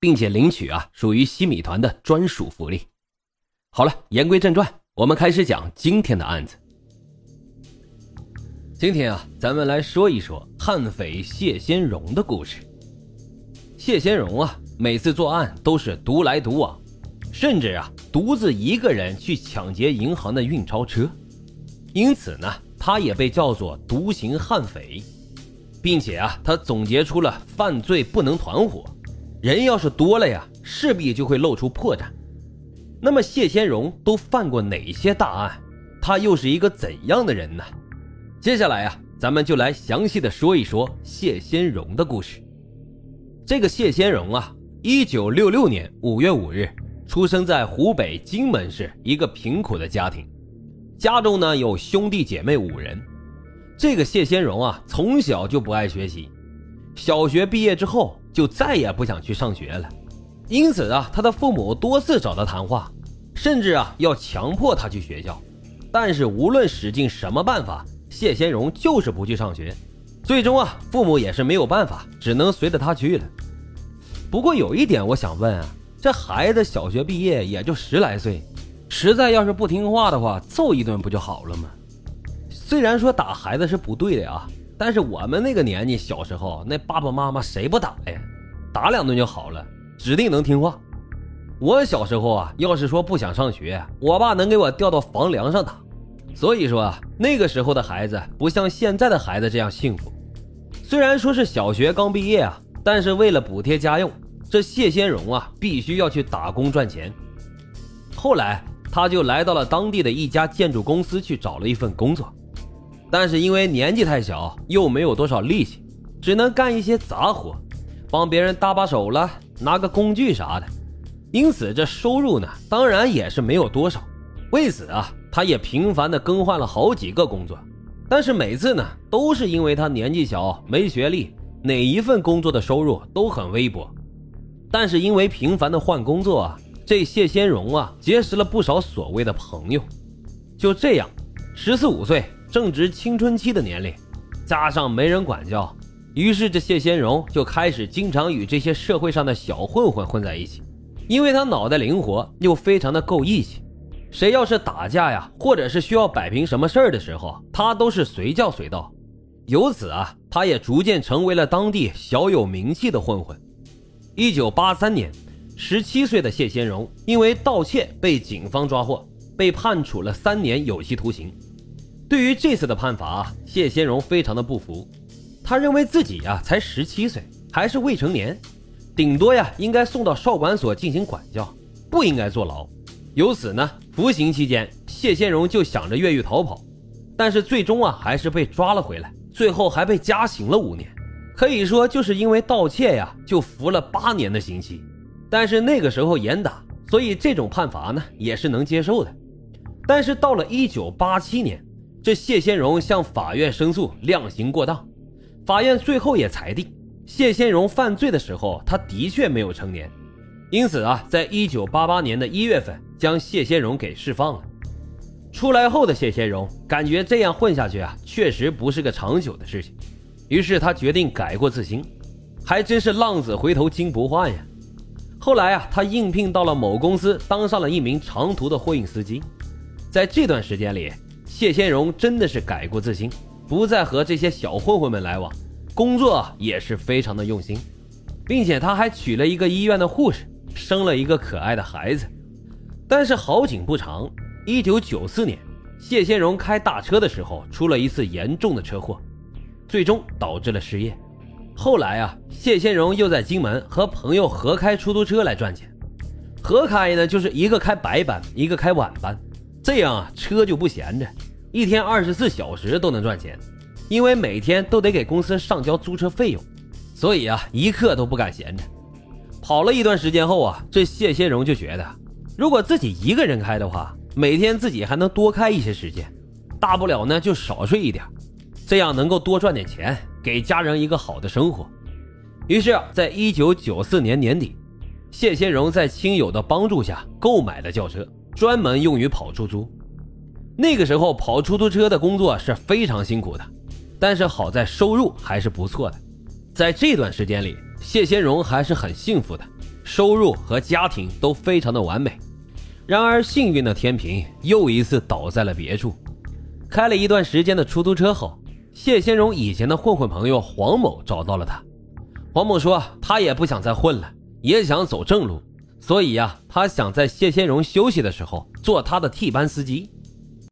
并且领取啊，属于西米团的专属福利。好了，言归正传，我们开始讲今天的案子。今天啊，咱们来说一说悍匪谢先荣的故事。谢先荣啊，每次作案都是独来独往，甚至啊，独自一个人去抢劫银行的运钞车，因此呢，他也被叫做独行悍匪，并且啊，他总结出了犯罪不能团伙。人要是多了呀，势必就会露出破绽。那么谢先荣都犯过哪些大案？他又是一个怎样的人呢？接下来呀，咱们就来详细的说一说谢先荣的故事。这个谢先荣啊，一九六六年五月五日出生在湖北荆门市一个贫苦的家庭，家中呢有兄弟姐妹五人。这个谢先荣啊，从小就不爱学习，小学毕业之后。就再也不想去上学了，因此啊，他的父母多次找他谈话，甚至啊要强迫他去学校。但是无论使尽什么办法，谢先荣就是不去上学。最终啊，父母也是没有办法，只能随着他去了。不过有一点我想问啊，这孩子小学毕业也就十来岁，实在要是不听话的话，揍一顿不就好了吗？虽然说打孩子是不对的啊。但是我们那个年纪，小时候那爸爸妈妈谁不打呀？打两顿就好了，指定能听话。我小时候啊，要是说不想上学，我爸能给我吊到房梁上打。所以说啊，那个时候的孩子不像现在的孩子这样幸福。虽然说是小学刚毕业啊，但是为了补贴家用，这谢先荣啊必须要去打工赚钱。后来他就来到了当地的一家建筑公司去找了一份工作。但是因为年纪太小，又没有多少力气，只能干一些杂活，帮别人搭把手了，拿个工具啥的。因此这收入呢，当然也是没有多少。为此啊，他也频繁的更换了好几个工作。但是每次呢，都是因为他年纪小，没学历，哪一份工作的收入都很微薄。但是因为频繁的换工作啊，这谢先荣啊，结识了不少所谓的朋友。就这样，十四五岁。正值青春期的年龄，加上没人管教，于是这谢先荣就开始经常与这些社会上的小混混混在一起。因为他脑袋灵活，又非常的够义气，谁要是打架呀，或者是需要摆平什么事儿的时候，他都是随叫随到。由此啊，他也逐渐成为了当地小有名气的混混。一九八三年，十七岁的谢先荣因为盗窃被警方抓获，被判处了三年有期徒刑。对于这次的判罚，谢先荣非常的不服。他认为自己呀才十七岁，还是未成年，顶多呀应该送到少管所进行管教，不应该坐牢。由此呢，服刑期间，谢先荣就想着越狱逃跑，但是最终啊还是被抓了回来，最后还被加刑了五年。可以说就是因为盗窃呀，就服了八年的刑期。但是那个时候严打，所以这种判罚呢也是能接受的。但是到了一九八七年。这谢先荣向法院申诉量刑过当，法院最后也裁定，谢先荣犯罪的时候他的确没有成年，因此啊，在一九八八年的一月份将谢先荣给释放了。出来后的谢先荣感觉这样混下去啊，确实不是个长久的事情，于是他决定改过自新，还真是浪子回头金不换呀。后来啊，他应聘到了某公司，当上了一名长途的货运司机，在这段时间里。谢先荣真的是改过自新，不再和这些小混混们来往，工作也是非常的用心，并且他还娶了一个医院的护士，生了一个可爱的孩子。但是好景不长，一九九四年，谢先荣开大车的时候出了一次严重的车祸，最终导致了失业。后来啊，谢先荣又在荆门和朋友合开出租车来赚钱，合开呢就是一个开白班，一个开晚班，这样啊车就不闲着。一天二十四小时都能赚钱，因为每天都得给公司上交租车费用，所以啊，一刻都不敢闲着。跑了一段时间后啊，这谢先荣就觉得如果自己一个人开的话，每天自己还能多开一些时间，大不了呢就少睡一点，这样能够多赚点钱，给家人一个好的生活。于是，在一九九四年年底，谢先荣在亲友的帮助下购买了轿车，专门用于跑出租。那个时候跑出租车的工作是非常辛苦的，但是好在收入还是不错的。在这段时间里，谢先荣还是很幸福的，收入和家庭都非常的完美。然而，幸运的天平又一次倒在了别处。开了一段时间的出租车后，谢先荣以前的混混朋友黄某找到了他。黄某说，他也不想再混了，也想走正路，所以呀，他想在谢先荣休息的时候做他的替班司机。